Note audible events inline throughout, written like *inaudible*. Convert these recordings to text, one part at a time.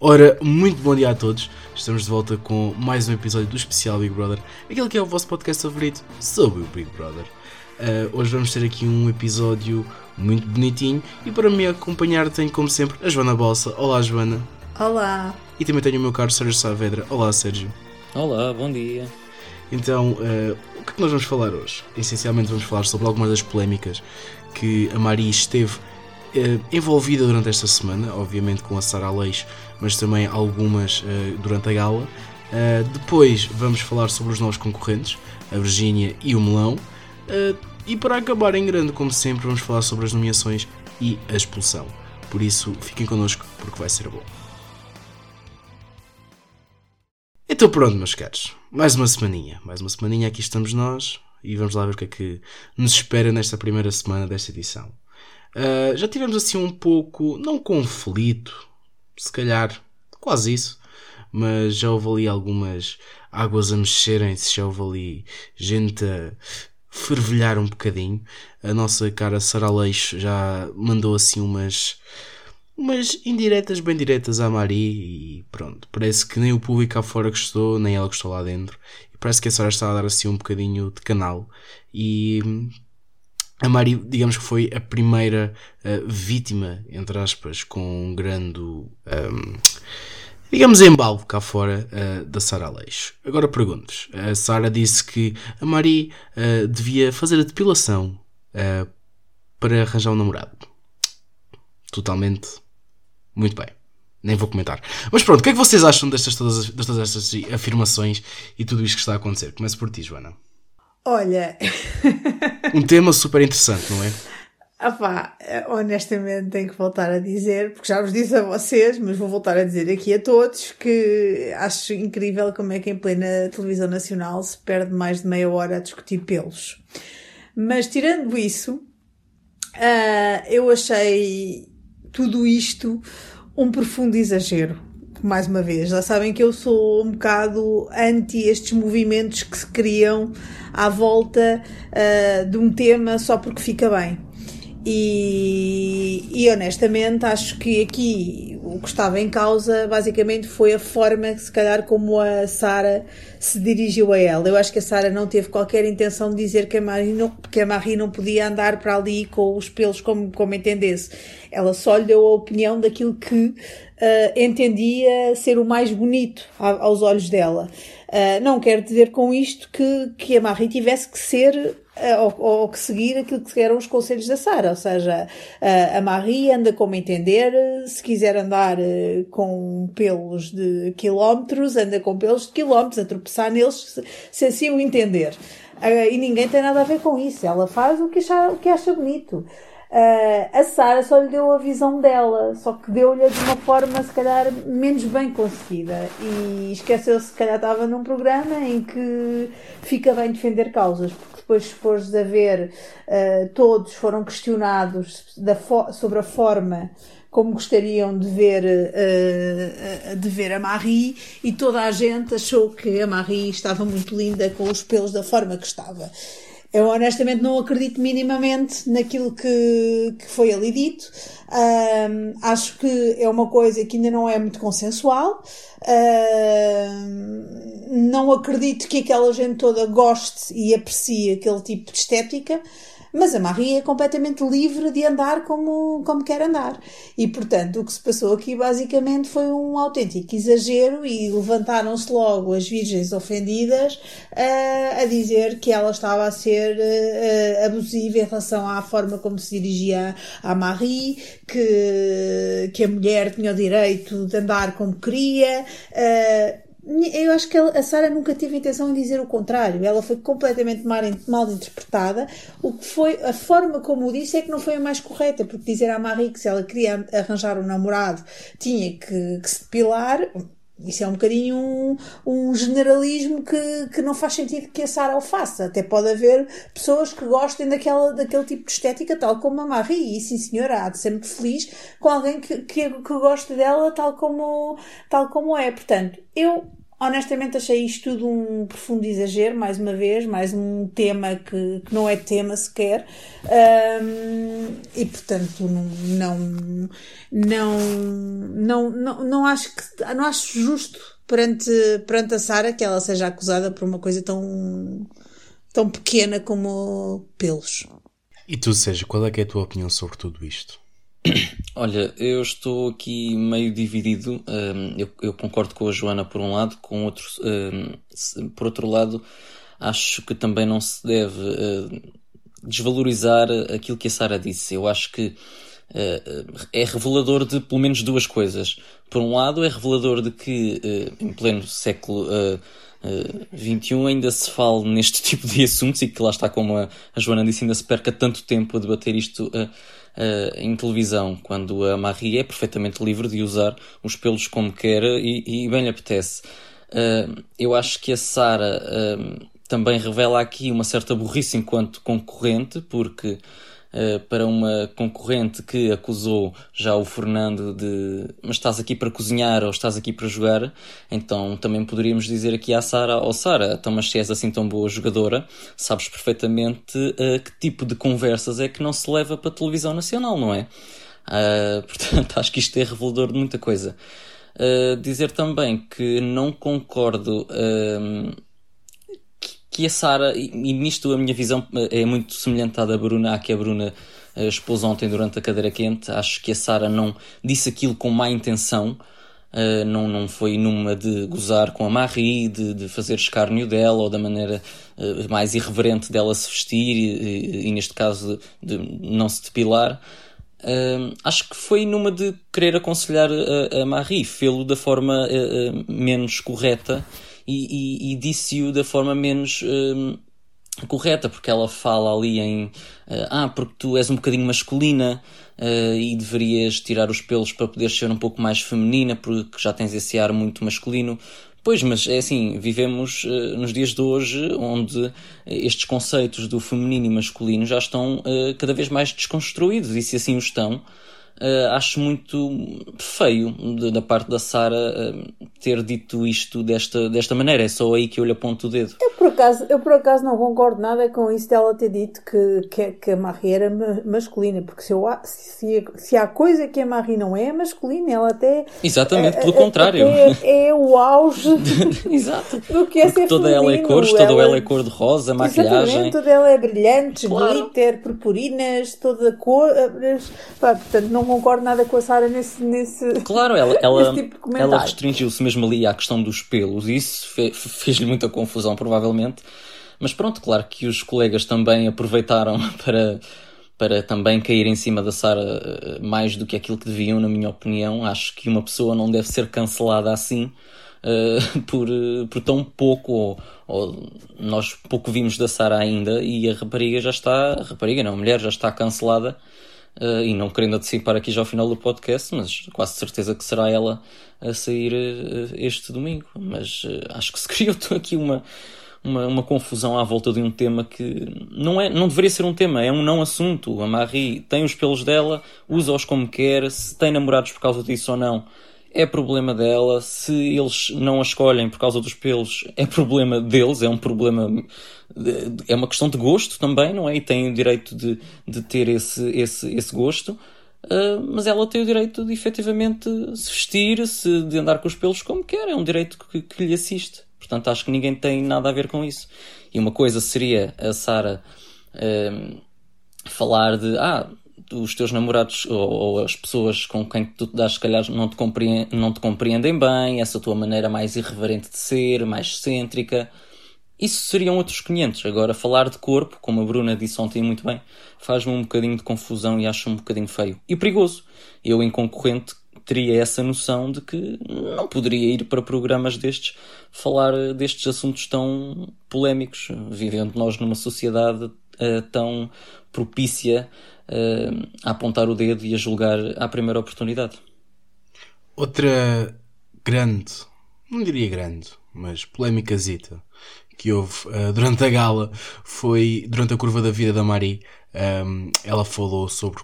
Ora, muito bom dia a todos. Estamos de volta com mais um episódio do especial Big Brother, aquele que é o vosso podcast favorito sobre o Big Brother. Uh, hoje vamos ter aqui um episódio muito bonitinho e para me acompanhar tenho, como sempre, a Joana Bolsa. Olá, Joana. Olá. E também tenho o meu caro Sérgio Saavedra. Olá, Sérgio. Olá, bom dia. Então, uh, o que é que nós vamos falar hoje? Essencialmente vamos falar sobre algumas das polémicas que a Maria esteve uh, envolvida durante esta semana, obviamente com a Sara Leix, mas também algumas uh, durante a gala. Uh, depois vamos falar sobre os novos concorrentes, a Virgínia e o Melão. e para acabar em grande, como sempre, vamos falar sobre as nomeações e a expulsão. Por isso, fiquem connosco porque vai ser bom. Então pronto, meus caros. Mais uma semaninha. Mais uma semaninha, aqui estamos nós. E vamos lá ver o que é que nos espera nesta primeira semana desta edição. Uh, já tivemos assim um pouco, não conflito, se calhar quase isso, mas já houve ali algumas águas a mexerem-se, já houve ali gente a fervilhar um bocadinho. A nossa cara Sara Leixo já mandou assim umas umas indiretas bem diretas à Mari e pronto, parece que nem o público cá fora gostou, nem ela gostou lá dentro. E parece que a Sara está a dar assim um bocadinho de canal e a Mari, digamos que foi a primeira uh, vítima, entre aspas, com um grande, um, digamos, embalo cá fora uh, da Sara Aleixo. Agora pergunto a Sara disse que a Mari uh, devia fazer a depilação para arranjar um namorado. Totalmente. Muito bem. Nem vou comentar. Mas pronto, o que é que vocês acham destas todas, destas estas afirmações e tudo isto que está a acontecer? Começo por ti, Joana. Olha. *laughs* um tema super interessante, não é? Ah honestamente tenho que voltar a dizer, porque já vos disse a vocês, mas vou voltar a dizer aqui a todos que acho incrível como é que em plena televisão nacional se perde mais de meia hora a discutir pelos. Mas tirando isso, uh, eu achei tudo isto um profundo exagero mais uma vez, já sabem que eu sou um bocado anti estes movimentos que se criam à volta uh, de um tema só porque fica bem. E, e, honestamente acho que aqui o que estava em causa basicamente foi a forma, se calhar, como a Sara se dirigiu a ela. Eu acho que a Sara não teve qualquer intenção de dizer que a, Marie não, que a Marie não podia andar para ali com os pelos como, como entendesse. Ela só lhe deu a opinião daquilo que uh, entendia ser o mais bonito aos olhos dela. Uh, não quero dizer com isto que, que a Marie tivesse que ser uh, ou, ou, que seguir aquilo que eram os conselhos da Sara, ou seja, a Marie anda como entender, se quiser andar com pelos de quilómetros, anda com pelos de quilómetros, a tropeçar neles, se, se assim o entender. e ninguém tem nada a ver com isso, ela faz o que o que acha bonito. Uh, a Sara só lhe deu a visão dela, só que deu-lhe de uma forma, se calhar, menos bem conseguida. E esqueceu-se, se calhar, estava num programa em que fica bem defender causas, porque depois, se fores a ver, uh, todos foram questionados sobre a forma como gostariam de ver, uh, de ver a Marie, e toda a gente achou que a Marie estava muito linda com os pelos da forma que estava. Eu honestamente não acredito minimamente naquilo que, que foi ali dito. Um, acho que é uma coisa que ainda não é muito consensual. Um, não acredito que aquela gente toda goste e aprecie aquele tipo de estética. Mas a Marie é completamente livre de andar como, como quer andar. E, portanto, o que se passou aqui basicamente foi um autêntico exagero e levantaram-se logo as virgens ofendidas uh, a dizer que ela estava a ser uh, abusiva em relação à forma como se dirigia à Marie, que, que a mulher tinha o direito de andar como queria. Uh, eu acho que a Sara nunca teve intenção de dizer o contrário. Ela foi completamente mal, mal interpretada. O que foi, a forma como o disse é que não foi a mais correta, porque dizer à Marie que se ela queria arranjar um namorado tinha que, que se depilar, isso é um bocadinho um, um, generalismo que, que não faz sentido que a Sara o faça. Até pode haver pessoas que gostem daquela, daquele tipo de estética, tal como a Marie. E sim, senhora, há de ser muito feliz com alguém que, que, que goste dela tal como, tal como é. Portanto, eu honestamente achei isto tudo um profundo exagero, mais uma vez, mais um tema que, que não é tema sequer. Um, e portanto não, não, não, não, não, acho que não acho justo perante, perante a Sara que ela seja acusada por uma coisa tão, tão pequena como pelos. E tu, Sérgio, qual é, é a tua opinião sobre tudo isto? *coughs* Olha, eu estou aqui meio dividido. Um, eu, concordo com a Joana por um lado, com outro, um, por outro lado, acho que também não se deve uh, desvalorizar aquilo que a Sara disse. Eu acho que é revelador de pelo menos duas coisas. Por um lado, é revelador de que em pleno século 21 ainda se fala neste *laughs* tipo de assuntos e que lá está, como a, Joana disse, ainda se perca tanto tempo a debater isto em televisão, quando a Marie é perfeitamente livre de usar os pelos como quer e, e bem lhe apetece. Uh, eu acho que a Sara uh, também revela aqui uma certa burrice enquanto concorrente, porque Uh, para uma concorrente que acusou já o Fernando de mas estás aqui para cozinhar ou estás aqui para jogar, então também poderíamos dizer aqui à Sara, ó oh, Sara, então mas se és assim tão boa jogadora, sabes perfeitamente uh, que tipo de conversas é que não se leva para a televisão nacional, não é? Uh, *laughs* portanto, acho que isto é revelador de muita coisa. dizer também que não concordo que a Sara, e nisto a minha visão é muito semelhante à da Bruna, à que a Bruna eh, expôs ontem durante a cadeira quente. Acho que a Sara não disse aquilo com má intenção, uh, não, não foi numa de gozar com a Marie, de, de fazer escárnio dela ou da maneira mais irreverente dela se vestir e, e, neste caso de não se depilar. Uh, acho que foi numa de querer aconselhar a, a Marie, fê-lo da forma menos correta e, e, e disse-o da forma menos hum, correta, porque ela fala ali em uh, ah, porque tu és um bocadinho masculina uh, e deverias tirar os pelos para poder ser um pouco mais feminina, porque já tens esse ar muito masculino. Pois, mas é assim, vivemos uh, nos dias de hoje onde estes conceitos do feminino e masculino já estão cada vez mais desconstruídos, e se assim o estão, Uh, acho muito feio da parte da Sara uh, ter dito isto desta, desta maneira. É só aí que eu lhe aponto o dedo. Eu por acaso, eu por acaso não concordo nada com isso dela ter dito que, que, que a Marie era masculina, porque se, eu, se, se há coisa que a Marie não é, é masculina, ela até. Exatamente, é, pelo contrário. É, é, o auge Exato. *laughs* do que é porque ser toda feminino. ela é cores, toda ela, ela é cor de rosa, maquilhagem. Exatamente, toda ela é brilhante, claro. glitter, purpurinas, toda cor. Pá, portanto, não concordo nada com a Sara nesse, nesse. Claro, ela, *laughs* ela, tipo ela restringiu-se mesmo ali à questão dos pelos e isso fe, fez-lhe muita confusão, provavelmente. Mas pronto, claro que os colegas também aproveitaram *laughs* para, para também cair em cima da Sara eh, mais do que aquilo que deviam, na minha opinião. Acho que uma pessoa não deve ser cancelada assim. Uh, *laughs* por, por tão pouco, ou, ou, nós pouco vimos da Sara ainda, e a rapariga já está, a rapariga não, a mulher já está cancelada Uh, e não querendo antecipar aqui já ao final do podcast, mas quase certeza que será ela a sair uh, este domingo. Mas uh, acho que se *laughs* criou aqui uma, uma, uma, confusão à volta de um tema que não, é, não deveria ser um tema, é um não assunto. A Marie tem os pelos dela, usa-os como quer, se tem namorados por causa disso ou não é problema dela. Se eles não a escolhem por causa dos pelos, é problema deles, é um problema. É uma questão de gosto também, não é? E tem o direito de, de ter esse, esse, esse gosto. Uh, mas ela tem o direito de efetivamente se vestir, se, de andar com os pelos como quer, é um direito que, que lhe assiste. Portanto, acho que ninguém tem nada a ver com isso. E uma coisa seria a Sara uh, falar de ah, os teus namorados ou, ou, as pessoas com quem tu te dás, se calhar, não te, compreendem, não te compreendem bem, essa tua maneira mais irreverente de ser, mais excêntrica. Isso seriam outros 500. Agora, falar de corpo, como a Bruna disse ontem muito bem, faz-me um bocadinho de confusão e acho um bocadinho feio. E perigoso. Eu, em concorrente, teria essa noção de que não poderia ir para programas destes falar destes assuntos tão polémicos, vivendo nós numa sociedade uh, tão propícia uh, a apontar o dedo e a julgar à primeira oportunidade. Outra grande, não diria grande, mas polémica zita que houve uh, durante a gala foi durante a curva da vida da Marie. Um, ela falou sobre,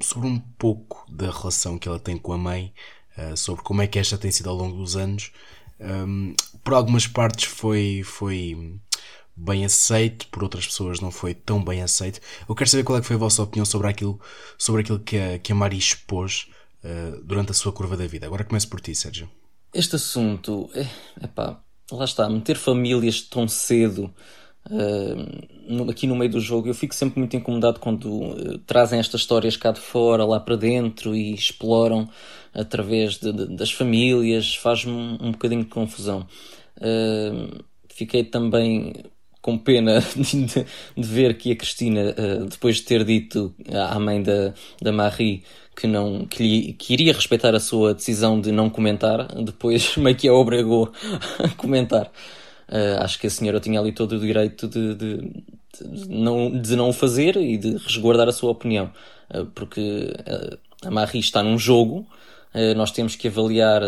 sobre um pouco da relação que ela tem com a mãe, uh, sobre como é que esta tem sido ao longo dos anos. Um, por algumas partes foi, foi bem aceito, por outras pessoas não foi tão bem aceito. Eu quero saber qual é que foi a vossa opinião sobre aquilo, sobre aquilo que, a, que a Mari expôs uh, durante a sua curva da vida. Agora começo por ti, Sérgio. Este assunto, é, epá, lá está, meter famílias tão cedo uh, aqui no meio do jogo, eu fico sempre muito incomodado quando uh, trazem estas histórias cá de fora, lá para dentro e exploram através de, de, das famílias, faz-me um, um, bocadinho de confusão. Uh, fiquei também com pena *laughs* de, de, ver que a Cristina, depois de ter dito à mãe da, da Marie que, não, que, lhe, que iria respeitar a sua decisão de não comentar, *laughs* depois meio que a obrigou a comentar. Uh, acho que a senhora tinha ali todo o direito de, de, de, não, de não o fazer e de resguardar a sua opinião. Uh, porque uh, a Marie está num jogo, nós temos que avaliar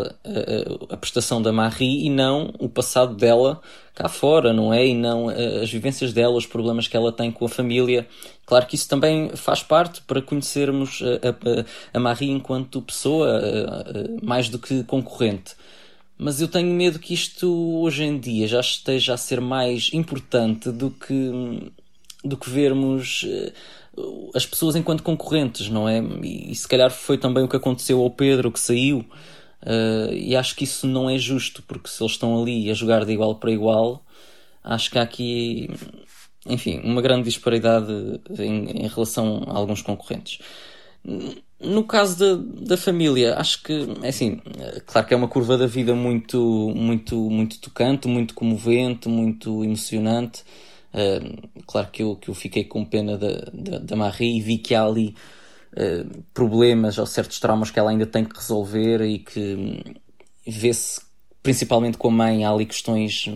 a prestação da Marie e não o passado dela cá fora, não é? E não as vivências dela, os problemas que ela tem com a família. Claro que isso também faz parte para conhecermos a, Marie enquanto pessoa, mais do que concorrente mas eu tenho medo que isto hoje em dia já esteja a ser mais importante do que, do que vermos eh, as pessoas enquanto concorrentes, não é? E, e se calhar foi também o que aconteceu ao Pedro que saiu. Uh, e acho que isso não é justo, porque se eles estão ali a jogar de igual para igual, acho que há aqui, enfim, uma grande disparidade em, em relação a alguns concorrentes. No caso da, da família, acho que, é assim, claro que é uma curva da vida muito, muito, muito tocante, muito comovente, muito emocionante. Uh, claro que eu, que eu fiquei com pena da, da, da Marie e vi que há ali uh, problemas ou certos traumas que ela ainda tem que resolver e que hum, vê-se, principalmente com a mãe, há ali questões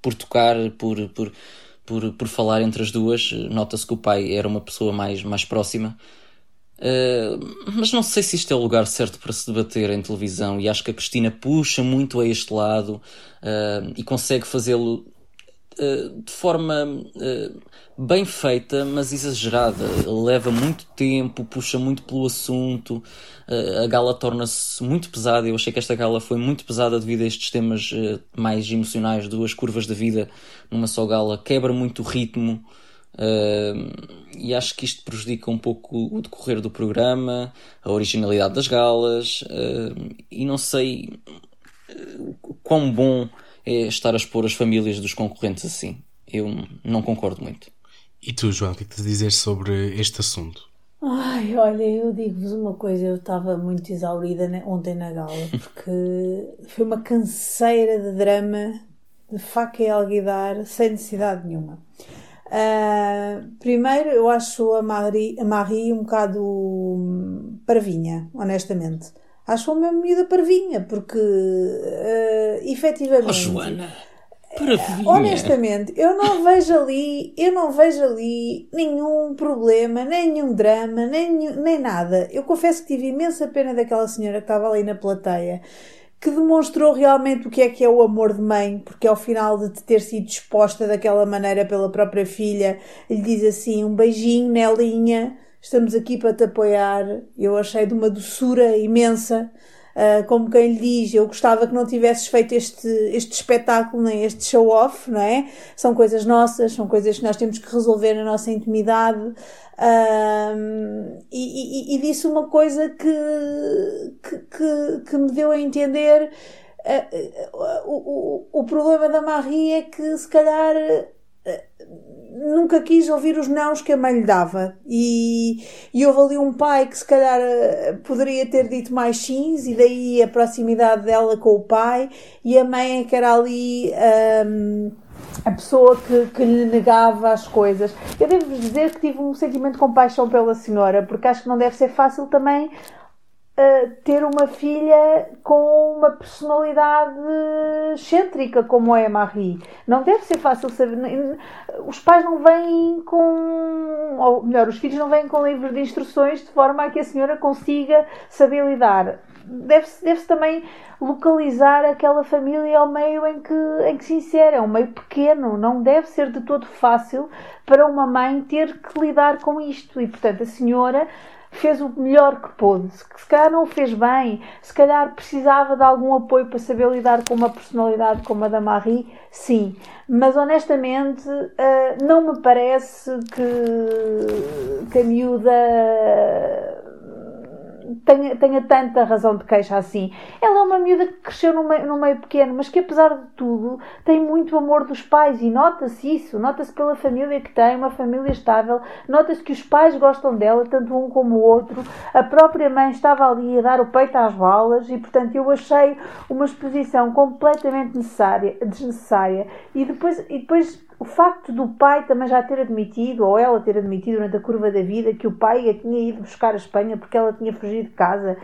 por tocar, por, por, por, por falar entre as duas. Nota-se que o pai era uma pessoa mais, mais próxima. Uh, mas não sei se isto é o lugar certo para se debater em televisão e acho que a Cristina puxa muito a este lado uh, e consegue fazê-lo de forma bem feita, mas exagerada. Leva muito tempo, puxa muito pelo assunto, a gala torna-se muito pesada. Eu achei que esta gala foi muito pesada devido a estes temas mais emocionais, duas curvas da vida numa só gala, quebra muito o ritmo. E acho que isto prejudica um pouco o decorrer do programa, a originalidade das galas, e não sei quão bom é estar a expor as famílias dos concorrentes assim. Eu não concordo muito. E tu, João, o que é que te dizer sobre este assunto? Ai, olha, eu digo-vos uma coisa, eu estava muito exaurida ontem na gala, *laughs* porque foi uma canseira de drama, de faca e alguidar, sem necessidade nenhuma. Uh, primeiro, eu acho a Marie, a Marie um bocado hum, parvinha, honestamente. Acho uma miúda parvinha, porque uh, efetivamente. Oh, Joana! Parvinha. Honestamente, eu não vejo ali, eu não vejo ali nenhum problema, nem nenhum drama, nem, nem nada. Eu confesso que tive imensa pena daquela senhora que estava ali na plateia que demonstrou realmente o que é que é o amor de mãe, porque ao final de ter sido exposta daquela maneira pela própria filha, lhe diz assim: um beijinho, Nelinha, estamos aqui para te apoiar. Eu achei de uma doçura imensa. Uh, como quem lhe diz, eu gostava que não tivesses feito este, este espetáculo, nem este show-off, não é? São coisas nossas, são coisas que nós temos que resolver na nossa intimidade. Uh, e, e, e, disse uma coisa que, que, que, que me deu a entender. Uh, o, o, o problema da Marie é que, se calhar, nunca quis ouvir os nãos que a mãe lhe dava. E, e houve ali um pai que se calhar poderia ter dito mais sims, e daí a proximidade dela com o pai, e a mãe é que era ali um, a pessoa que, que lhe negava as coisas. Eu devo dizer que tive um sentimento de compaixão pela senhora, porque acho que não deve ser fácil também ter uma filha com uma personalidade excêntrica como é a Marie. Não deve ser fácil saber. Os pais não vêm com. Ou melhor, os filhos não vêm com livros de instruções de forma a que a senhora consiga saber lidar. Deve-se deve também localizar aquela família ao meio em que, em que se insere. É um meio pequeno, não deve ser de todo fácil para uma mãe ter que lidar com isto. E, portanto, a senhora fez o melhor que pôde. Se, calhar não fez bem, se calhar precisava de algum apoio para saber lidar com uma personalidade como a da Marie, sim. Mas honestamente, uh, não me parece que, que a miúda tenha, tenha tanta razão de queixa assim. Ela é uma miúda que cresceu num meio, num meio pequeno, mas que apesar de tudo tem muito amor dos pais e nota-se isso, nota-se pela família que tem, uma família estável, nota-se que os pais gostam dela, tanto um como o outro. A própria mãe estava ali a dar o peito às balas e, portanto, eu achei uma exposição completamente necessária, desnecessária. E depois, e depois o facto do pai também já ter admitido, ou ela ter admitido durante a curva da vida, que o pai a tinha ido buscar a Espanha porque ela tinha fugido de casa.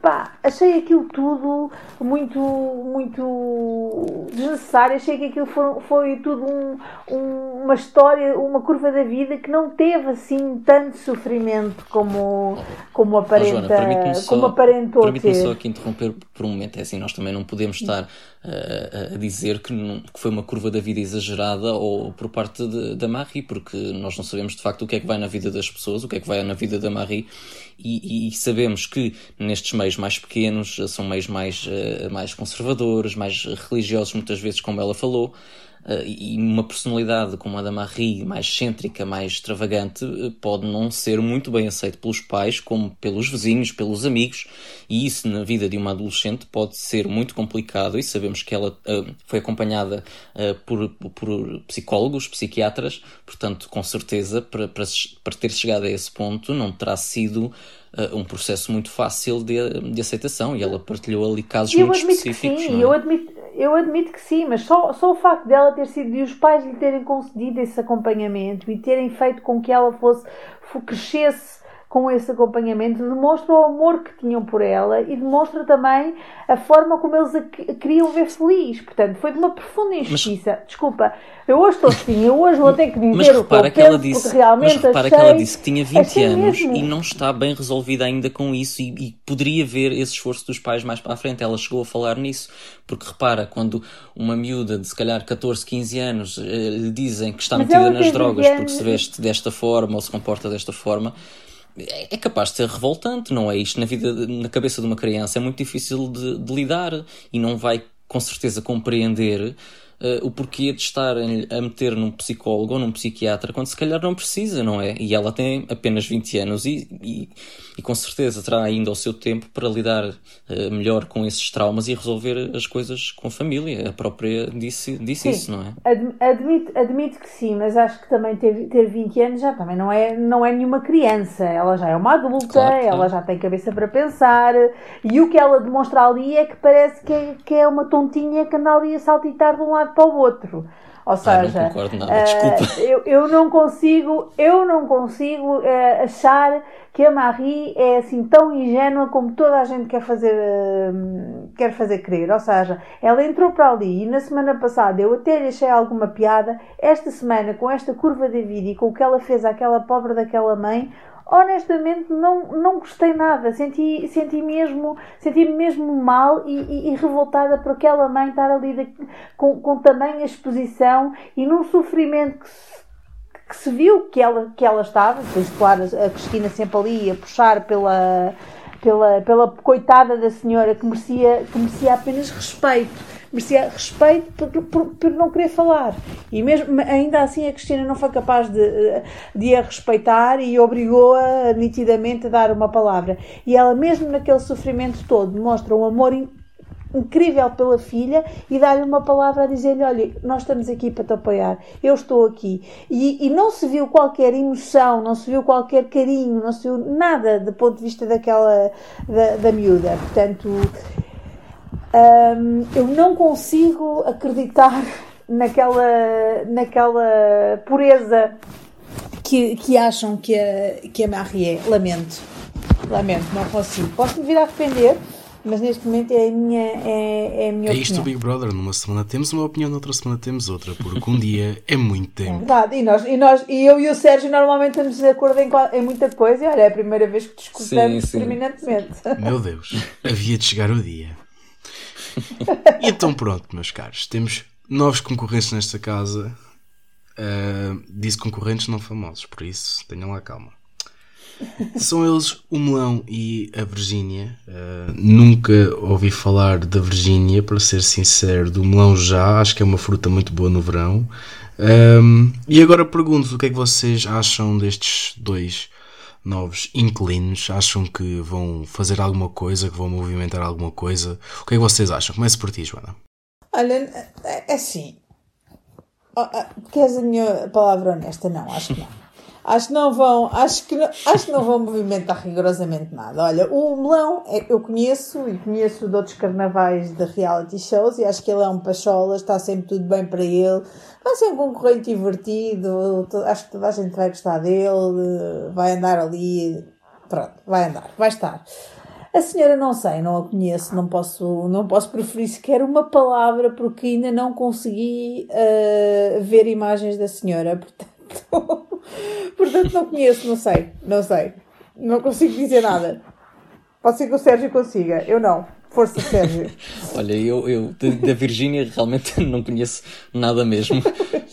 Pá, achei aquilo tudo muito, muito desnecessário. Achei que aquilo foi, foi tudo um, um, uma história, uma curva da vida que não teve assim tanto sofrimento como, como aparenta, oh, Joana, como aparentou Permite-me só aqui interromper por um momento. É assim, nós também não podemos estar uh, a dizer que, não, que foi uma curva da vida exagerada ou por parte de, da Marie, porque nós não sabemos de facto o que é que vai na vida das pessoas, o que é que vai na vida da Marie, e, e sabemos que nestes meios mais pequenos são meios mais, uh, mais conservadores, mais religiosos, muitas vezes, como ela falou. Uh, e uma personalidade como a da Marie, mais excêntrica, mais extravagante, uh, pode não ser muito bem aceito pelos pais, como pelos vizinhos, pelos amigos, e isso na vida de uma adolescente pode ser muito complicado. E sabemos que ela uh, foi acompanhada por, por psicólogos, psiquiatras, portanto, com certeza, para, para, para ter chegado a esse ponto, não terá sido um processo muito fácil de, de aceitação e ela partilhou ali casos eu muito específicos. sim, é? eu admito, eu admito que sim, mas só, só o facto dela ter sido e os pais lhe terem concedido esse acompanhamento e terem feito com que ela fosse crescesse com esse acompanhamento demonstra o amor que tinham por ela e demonstra também a forma como eles a queriam ver feliz. Portanto, foi de uma profunda injustiça. Mas, Desculpa, eu hoje estou assim, eu hoje vou ter que dizer mas o que eu que ela disse, realmente Mas repara achei, que ela disse que tinha 20 anos mesmo. e não está bem resolvida ainda com isso e, e, poderia ver esse esforço dos pais mais para a frente. Ela chegou a falar nisso, porque repara, quando uma miúda de se calhar 14, 15 anos eh, lhe dizem que está mas metida nas drogas porque se veste desta forma ou se comporta desta forma, é capaz de ser revoltante, não é? Isto na vida, na cabeça de uma criança é muito difícil de, de lidar e não vai com certeza compreender uh, o porquê de estar a meter num psicólogo ou num psiquiatra quando se calhar não precisa, não é? E ela tem apenas 20 anos e, e, e com certeza terá ainda o seu tempo para lidar uh, melhor com esses traumas e resolver as coisas com a família. A própria disse, disse sim, isso, não é? Admito, admito que sim, mas acho que também ter, ter 20 anos já também não é, não é nenhuma criança. Ela já é uma adulta, claro, ela já tem cabeça para pensar e o que ela demonstra ali é que parece que é, que é uma tontinha que anda ali a saltitar de um lado lado para o outro. Ou seja, não concordo nada, uh, *laughs* eu, eu não consigo, eu não consigo uh, achar que a Marie é assim tão ingênua como toda a gente quer fazer, uh, quer fazer crer. Ou seja, ela entrou para ali e na semana passada eu até lhe achei alguma piada. Esta semana, com esta curva de vida e com o que ela fez àquela pobre daquela mãe, honestamente não, não gostei nada. Senti, senti mesmo, senti-me mesmo mal e, e, e, revoltada por aquela mãe estar ali de, com, com tamanha exposição e num sofrimento que se, que se viu que ela, que ela estava. Depois, claro, a Cristina sempre ali a puxar pela, pela, pela coitada da senhora que merecia, que merecia apenas respeito merecia respeito por, por, por, não querer falar. E mesmo ainda assim a Cristina não foi capaz de, de a respeitar e obrigou-a nitidamente a dar uma palavra. E ela, mesmo naquele sofrimento todo, demonstra um amor incrível pela filha e dá-lhe uma palavra a dizer-lhe: Olha, nós estamos aqui para te apoiar, eu estou aqui. E, e, não se viu qualquer emoção, não se viu qualquer carinho, não se viu nada do ponto de vista daquela da, da miúda. Portanto, um, eu não consigo acreditar *laughs* naquela, naquela pureza que, que acham que a, que a Marie é. Lamento. Lamento, não consigo. Posso-me vir a arrepender, mas neste momento é a minha, é, é a minha é opinião. É isto, Big Brother. Numa semana temos uma opinião, noutra semana temos outra, porque um dia é muito tempo. É verdade, e, nós, e, nós, e eu e o Sérgio normalmente estamos de acordo em, em muita coisa, e olha, é a primeira vez que discutamos terminantemente. Meu Deus, havia de chegar o dia. *laughs* então pronto, meus caros, temos novos concorrentes nesta casa. Uh, disse concorrentes não famosos, por isso tenham lá calma. São eles o melão e a Virgínia. Uh, nunca ouvi falar da Virgínia, para ser sincero. Do melão já, acho que é uma fruta muito boa no verão. Um, e agora pergunto o que é que vocês acham destes dois novos inquilinos? Acham que vão fazer alguma coisa, que vão movimentar alguma coisa? O que é que vocês acham? Comece por ti, Joana. Olha, é, é assim. Oh, queres a minha palavra honesta? Não, acho que não. Acho que não vão, acho que não, acho que não vão movimentar rigorosamente nada. Olha, o Melão é, eu conheço e conheço de outros carnavais de reality shows e acho que ele é um pachola, está sempre tudo bem para ele. Vai ser um concorrente divertido, acho que toda a gente vai gostar dele, vai andar ali, pronto, vai andar, vai estar. A senhora não sei, não a conheço, não posso, não posso preferir sequer uma palavra porque ainda não consegui uh, ver imagens da senhora, portanto *laughs* Portanto, não conheço, não sei, não sei. Não consigo dizer nada. Pode ser que o Sérgio consiga, eu não. Força, Sérgio. *laughs* Olha, eu, eu da Virgínia realmente *laughs* não conheço nada mesmo,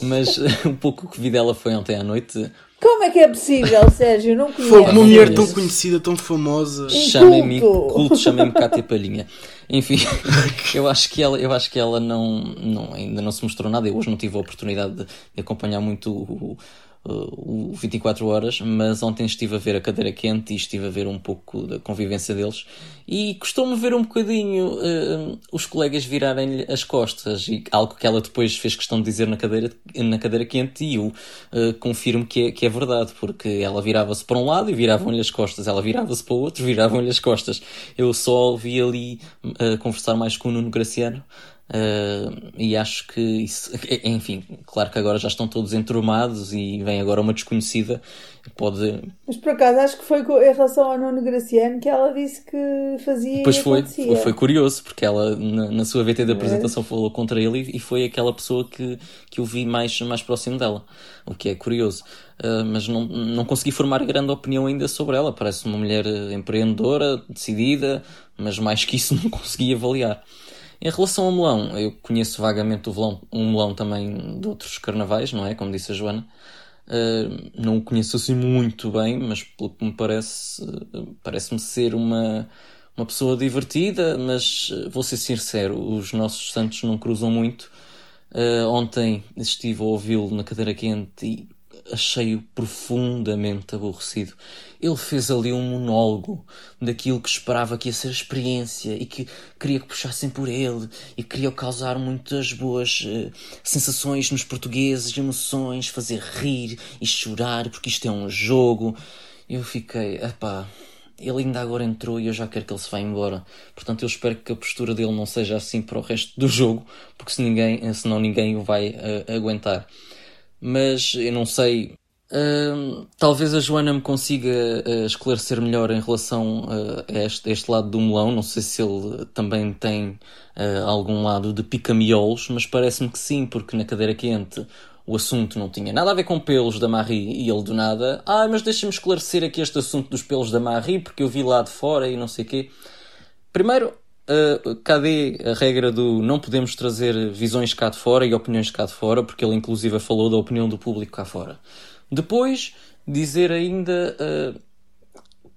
mas um pouco que vi dela foi ontem à noite. Como é que é possível, Sérgio? Não conheço. Foi uma mulher tão conhecida, tão famosa. Chamem-me culto, chamem-me Cátia Palhinha. Enfim, *laughs* eu acho que ela, eu acho que ela não, não, ainda não se mostrou nada. Eu hoje não tive a oportunidade de, de acompanhar muito o, o 24 horas, mas ontem estive a ver a cadeira quente e estive a ver um pouco da convivência deles e costumo ver um bocadinho uh, os colegas virarem-lhe as costas e algo que ela depois fez questão de dizer na cadeira, na cadeira quente e eu uh, confirmo que é, que é verdade, porque ela virava-se para um lado e viravam-lhe as costas, ela virava-se para o outro, viravam-lhe as costas. Eu só ouvi ali uh, conversar mais com o Nuno Graciano Uh, e acho que isso, enfim, claro que agora já estão todos entrumados e vem agora uma desconhecida. Pode. Mas por acaso acho que foi em relação ao Nuno Graciano que ela disse que fazia. Pois foi, acontecia. foi curioso, porque ela na, na sua VT de apresentação falou contra ele e foi aquela pessoa que, que eu vi mais, mais próximo dela, o que é curioso. Uh, mas não, não consegui formar grande opinião ainda sobre ela. Parece uma mulher empreendedora, decidida, mas mais que isso *laughs* não consegui avaliar. Em relação ao melão, eu conheço vagamente o melão, um melão também de outros carnavais, não é? Como disse a Joana. Uh, não o conheço assim muito bem, mas pelo que me parece, uh, parece-me ser uma, uma pessoa divertida, mas uh, vou ser sincero, os nossos santos não cruzam muito. ontem estive a ouvi-lo na cadeira quente e achei-o profundamente aborrecido. Ele fez ali um monólogo daquilo que esperava que ia ser a experiência e que queria que puxassem por ele e queria causar muitas boas uh, sensações nos portugueses, emoções, fazer rir e chorar porque isto é um jogo. Eu fiquei, epá, ele ainda agora entrou e eu já quero que ele se vá embora. Portanto, eu espero que a postura dele não seja assim para o resto do jogo, porque se ninguém, senão ninguém o vai uh, aguentar mas eu não sei. Uh, talvez a Joana me consiga uh, esclarecer melhor em relação uh, a, este, a, este, lado do melão. Não sei se ele também tem ah, algum lado de pica-miolos, mas parece-me que sim, porque na cadeira quente o assunto não tinha nada a ver com pelos da Marie e ele do nada. Ah, mas deixa-me esclarecer aqui este assunto dos pelos da Marie porque eu vi lá de fora e não sei o quê. Primeiro, Uh, cadê a regra do não podemos trazer visões cá de fora e opiniões cá de fora, porque ele inclusive falou da opinião do público cá fora. Depois, dizer ainda uh,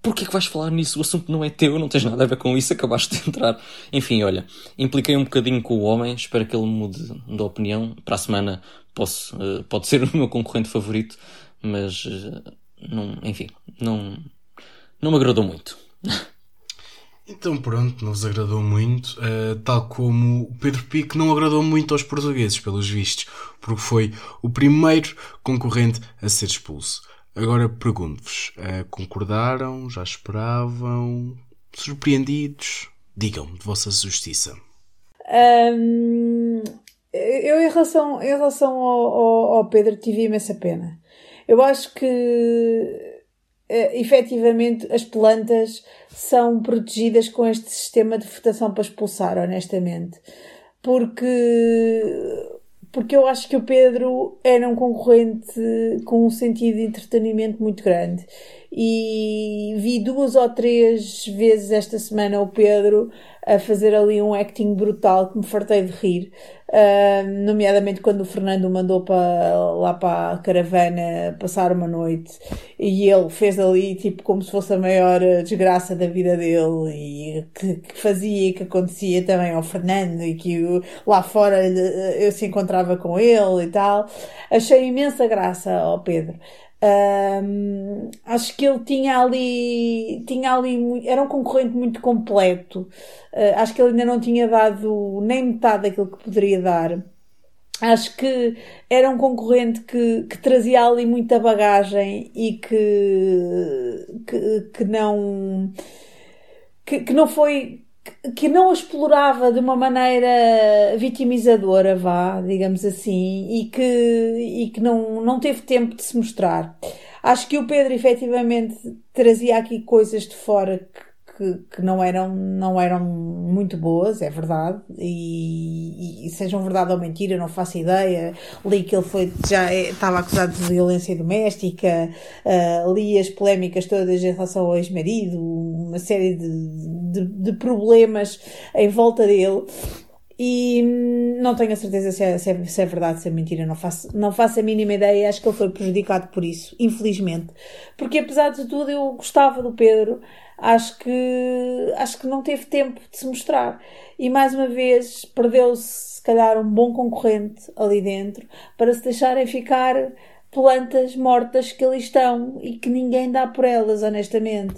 porquê é que vais falar nisso? O assunto não é teu, não tens nada a ver com isso, acabaste de entrar. Enfim, olha, impliquei um bocadinho com o homem, espero que ele mude de opinião. Para a semana posso, uh, pode ser *laughs* o meu concorrente favorito, mas uh, não, enfim, não, não me agradou muito. *laughs* Então pronto, não vos agradou muito, uh, tal como o Pedro Pique não agradou muito aos portugueses, pelos vistos, porque foi o primeiro concorrente a ser expulso. Agora pergunto-vos, uh, concordaram? Já esperavam? Surpreendidos? Digam-me de vossa justiça. Um, eu, em relação, em relação ao, ao, ao Pedro, tive imensa pena. Eu acho que uh, efetivamente as plantas são protegidas com este sistema de votação para expulsar, honestamente. Porque, porque eu acho que o Pedro era um concorrente com um sentido de entretenimento muito grande. E vi duas ou três vezes esta semana o Pedro a fazer ali um acting brutal que me fartei de rir, uh, nomeadamente quando o Fernando mandou para, lá para a caravana passar uma noite e ele fez ali tipo como se fosse a maior desgraça da vida dele e que, que fazia e que acontecia também ao Fernando e que eu, lá fora eu se encontrava com ele e tal. Achei imensa graça ao Pedro. Um, acho que ele tinha ali, tinha ali, era um concorrente muito completo. Uh, acho que ele ainda não tinha dado nem metade daquilo que poderia dar. Acho que era um concorrente que, que trazia ali muita bagagem e que, que, que não, que, que não foi que não explorava de uma maneira vitimizadora, vá, digamos assim, e que, e que não, não teve tempo de se mostrar. Acho que o Pedro efetivamente trazia aqui coisas de fora que que, não, eram, não eram muito boas, é verdade, e, e, sejam verdade ou mentira, não faço ideia. Li que ele foi, já é, estava acusado de violência doméstica, uh, li as polémicas todas em relação ao ex-marido, uma série de, de, de problemas em volta dele. E hum, não tenho a certeza se é, se é, se é verdade, se é mentira, não faço, não faço a mínima ideia. Acho que ele foi prejudicado por isso, infelizmente. Porque apesar de tudo, eu gostava do Pedro, acho que, acho que não teve tempo de se mostrar. E mais uma vez perdeu-se, se calhar, um bom concorrente ali dentro para se deixarem ficar plantas mortas que ali estão e que ninguém dá por elas, honestamente.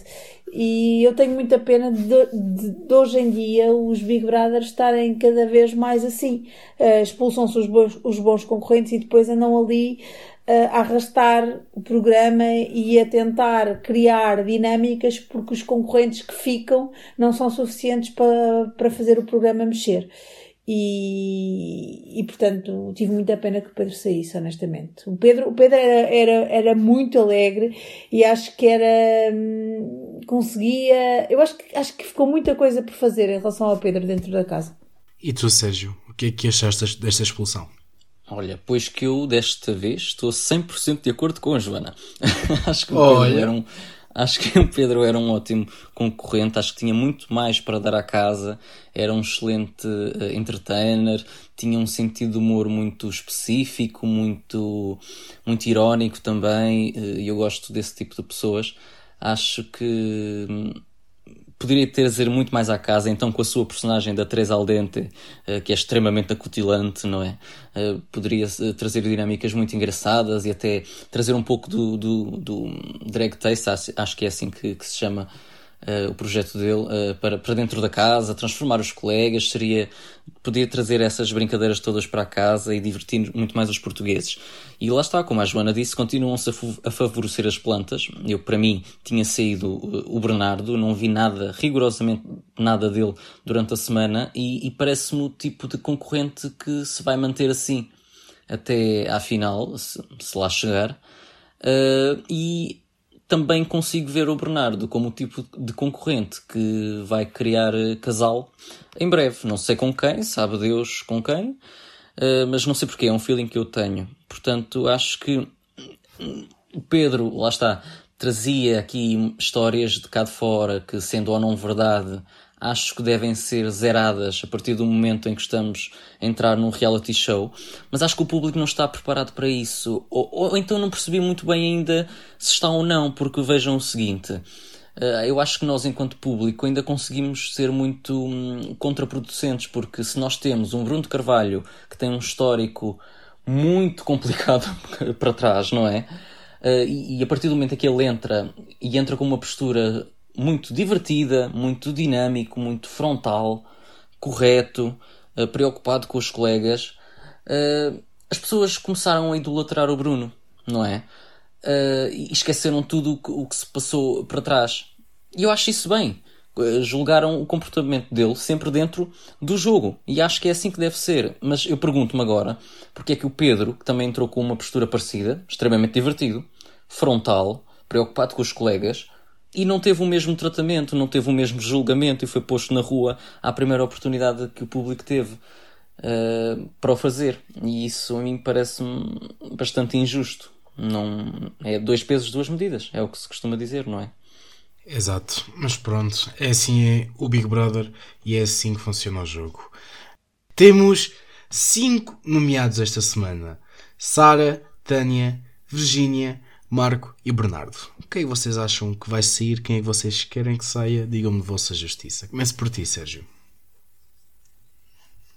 E eu tenho muita pena de, de, de hoje em dia os Big Brothers estarem cada vez mais assim. Uh, Expulsam-se os bons, os bons concorrentes e depois andam ali a arrastar o programa e a tentar criar dinâmicas porque os concorrentes que ficam não são suficientes para, para fazer o programa mexer. E, e portanto tive muita pena que o Pedro saísse, honestamente. O Pedro, o Pedro era, era, era muito alegre e acho que era. Hum, conseguia. Eu acho que, acho que ficou muita coisa por fazer em relação ao Pedro dentro da casa. E tu, Sérgio, o que é que achaste desta expulsão? Olha, pois que eu desta vez estou 100% de acordo com a Joana. *laughs* acho que o Pedro era um acho que o Pedro era um ótimo concorrente, acho que tinha muito mais para dar à casa, era um excelente uh, entertainer, tinha um sentido de humor muito específico, muito muito irónico também, uh, e eu gosto desse tipo de pessoas. Acho que hum, poderia trazer muito mais à casa, então com a sua personagem da Teresa Aldente, uh, que é extremamente acutilante, não é? Uh, poderia uh, trazer dinâmicas muito engraçadas e até trazer um pouco do, do, do drag taste, acho que é assim que, que se chama uh, o projeto dele uh, para, para dentro da casa, transformar os colegas, seria poder trazer essas brincadeiras todas para casa e divertir muito mais os portugueses. E lá está, como a Joana disse, continuam-se a, favorecer as plantas. Eu, para mim, tinha saído uh, o Bernardo, não vi nada, rigorosamente nada dele durante a semana e, e parece-me o tipo de concorrente que se vai manter assim até à final, se, se lá chegar. Uh, e também consigo ver o Bernardo como o tipo de concorrente que vai criar eh, casal em breve. Não sei com quem, sabe Deus com quem, eh, mas não sei porquê, é um feeling que eu tenho. Portanto, acho que o Pedro, lá está, trazia aqui histórias de cá de fora que, sendo ou não verdade, acho que devem ser zeradas a partir do momento em que estamos a entrar num reality show, mas acho que o público não está preparado para isso, ou, ou então não percebi muito bem ainda se está ou não, porque vejam o seguinte. Eh, eu acho que nós, enquanto público, ainda conseguimos ser muito hum, contraproducentes, porque se nós temos um Bruno de Carvalho que tem um histórico muito complicado *laughs* para trás, não é? Uh, e, e, a partir do momento em que ele entra e entra com uma postura muito divertida, muito dinâmico, muito frontal, correto, uh, preocupado com os colegas, uh, as pessoas começaram a idolatrar o Bruno, não é? Uh, e esqueceram tudo o que, se passou para trás. E eu acho isso bem. Julgaram o comportamento dele sempre dentro do jogo. E acho que é assim que deve ser. Mas eu pergunto-me agora porque é que o Pedro, que também entrou com uma postura parecida, extremamente divertido, frontal, preocupado com os colegas, e não teve o mesmo tratamento, não teve o mesmo julgamento e foi posto na rua à primeira oportunidade que o público teve uh, para o fazer. E isso a mim parece-me bastante injusto. Não, é dois pesos, duas medidas, é o que se costuma dizer, não é? Exato, mas pronto, é assim é o Big Brother e é assim que funciona o jogo. Temos cinco nomeados esta semana: Sara, Tânia, Virgínia, Marco e Bernardo. Quem é vocês acham que vai sair? Quem é que vocês querem que saia? Digam-me vossa justiça. Comece por ti, Sérgio.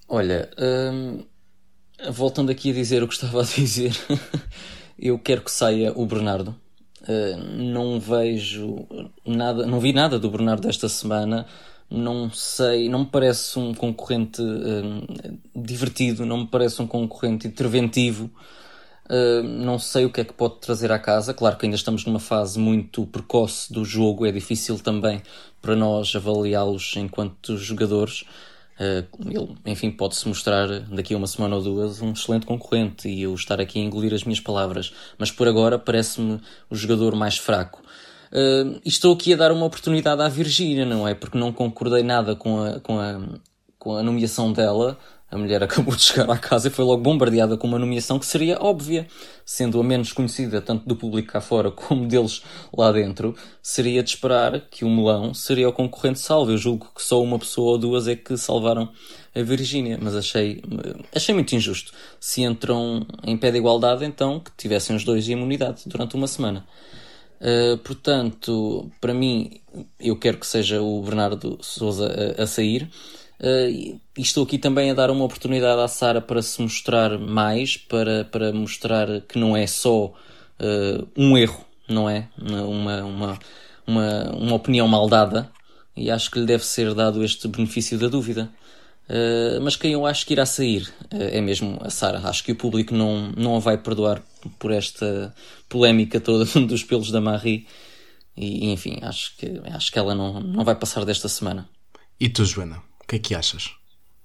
Olha, hum, voltando aqui a dizer o que *laughs* estava a dizer, *laughs* eu quero que saia o Bernardo. Uh, não vejo nada, não vi nada do Bernardo esta semana. Não sei, não me parece um concorrente uh, divertido, não me parece um concorrente interventivo. Uh, não sei o que é que pode trazer à casa. Claro que ainda estamos numa fase muito precoce do jogo, é difícil também para nós avaliá-los enquanto jogadores. Uh, ele, enfim, pode-se mostrar daqui a uma semana ou duas um excelente concorrente e eu estar aqui a engolir as minhas palavras, mas por agora parece-me o jogador mais fraco. Uh, estou aqui a dar uma oportunidade à Virgínia, não é? Porque não concordei nada com a, com a, com a nomeação dela, a mulher acabou de chegar à casa e foi logo bombardeada com uma nomeação que seria óbvia, sendo a menos conhecida tanto do público cá fora *laughs* como deles lá dentro, seria de esperar que o melão seria o concorrente salvo. Eu julgo que só uma pessoa ou duas é que salvaram a Virgínia, mas achei, achei muito injusto. Se entram em pé de igualdade, então que tivessem os dois imunidade durante uma semana. Uh, portanto, para mim, eu quero que seja o Bernardo Souza a, a sair. Uh, e estou aqui também a dar uma oportunidade à Sara para se mostrar mais, para, para mostrar que não é só uh, um erro, não é? Uma, uma, uma, uma opinião mal dada, e acho que lhe deve ser dado este benefício da dúvida. Uh, mas quem eu acho que irá sair é mesmo a Sara. Acho que o público não, não a vai perdoar por esta polémica toda *laughs* dos pelos da Marie. E, enfim, acho que, acho que ela não, não vai passar desta semana. E tu, Joana? Que é que achas?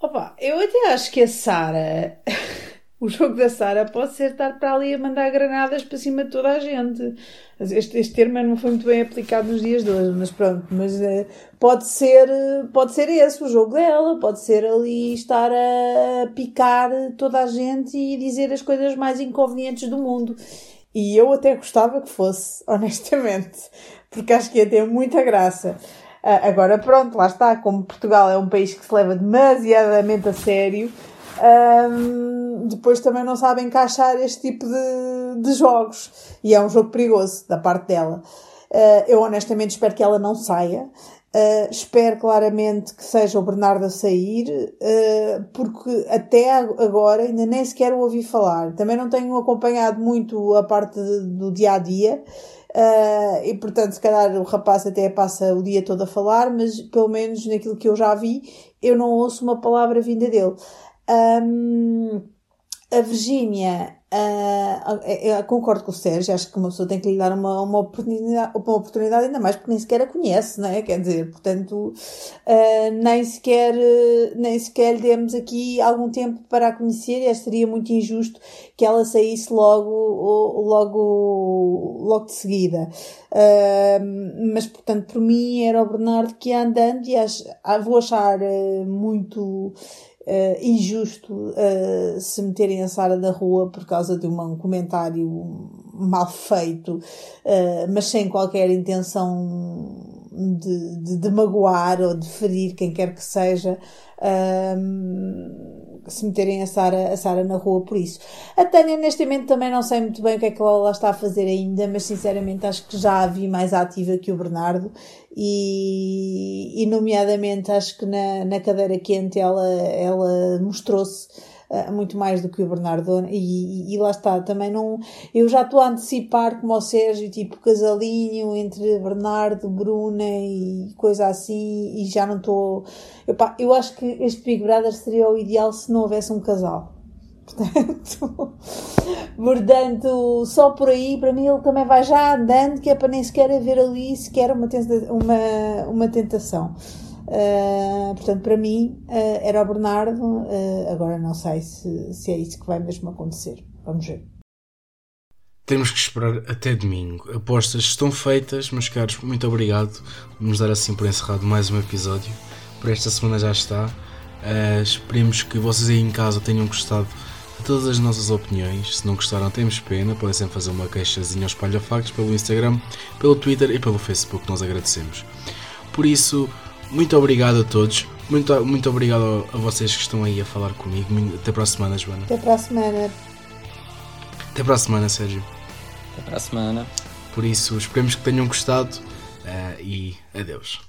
Opa, eu até acho que a Sara, *laughs* o jogo da Sara pode ser estar para ali a mandar granadas para cima de toda a gente. Este, este termo não foi muito bem aplicado nos dias de hoje, mas pronto, mas uh, pode ser, pode ser esse o jogo dela, pode ser ali estar a picar toda a gente e dizer as coisas mais inconvenientes do mundo. E eu até gostava que fosse, *laughs* honestamente, porque acho que ia ter muita graça. Uh, agora, pronto, lá está. Como Portugal é um país que se leva demasiadamente a sério, um, depois também não sabe encaixar este tipo de, de jogos. E é um jogo perigoso da parte dela. Uh, eu honestamente espero que ela não saia. Uh, espero claramente que seja o Bernardo a sair, uh, porque até agora ainda nem sequer o ouvi falar. Também não tenho acompanhado muito a parte do dia a dia. Uh, e portanto, se calhar o rapaz até passa o dia todo a falar, mas pelo menos naquilo que eu já vi, eu não ouço uma palavra vinda dele. Um, a Virgínia Uh, concordo com o Sérgio, acho que uma pessoa tem que lhe dar uma, uma, oportunidade, uma oportunidade, ainda mais porque nem sequer a conhece, não é? Quer dizer, portanto, uh, nem, sequer, nem sequer demos aqui algum tempo para a conhecer e seria muito injusto que ela saísse logo, logo, logo de seguida. Mas, portanto, por mim era o Bernardo que ia andando e acho, vou achar muito uh, injusto uh, se meterem a Sara da rua por causa de um comentário mal feito, uh, mas sem qualquer intenção de, de, de, magoar ou de ferir quem quer que seja. Se meterem a Sara, a Sara na rua por isso. A Tânia, momento, também não sei muito bem o que é que ela está a fazer ainda, mas sinceramente acho que já a vi mais ativa que o Bernardo e, e nomeadamente acho que na, na cadeira quente ela, ela mostrou-se uh, muito mais do que o Bernardo e, e, lá está, também não eu já estou a antecipar como o Sérgio, tipo casalinho entre Bernardo, Bruna e coisa assim e já não estou eu, acho que este Big Brother seria o ideal se não houvesse um casal *laughs* Portanto, portanto, só por aí, para mim, ele também vai já andando, que é para nem sequer haver ali sequer uma, uma, uma tentação. Uh, portanto, para mim, uh, era o Bernardo. Uh, agora não sei se, se é isso que vai mesmo acontecer. Vamos ver. Temos que esperar até domingo. Apostas estão feitas, meus caros. Muito obrigado. Vamos dar assim por encerrado mais um episódio. Por esta semana já está. Esperemos que vocês aí em casa tenham gostado todas as nossas opiniões. Se não gostaram, temos pena. Podem sempre fazer uma queixazinha aos palhafactos pelo Instagram, pelo Twitter e pelo Facebook. Nós agradecemos. Por isso, muito obrigado a todos. Muito, muito obrigado a vocês que estão aí a falar comigo. Até para a semana, Joana. Até para a semana. Até para a semana, Sérgio. Até para a semana. Por isso, esperemos que tenham gostado uh, e adeus.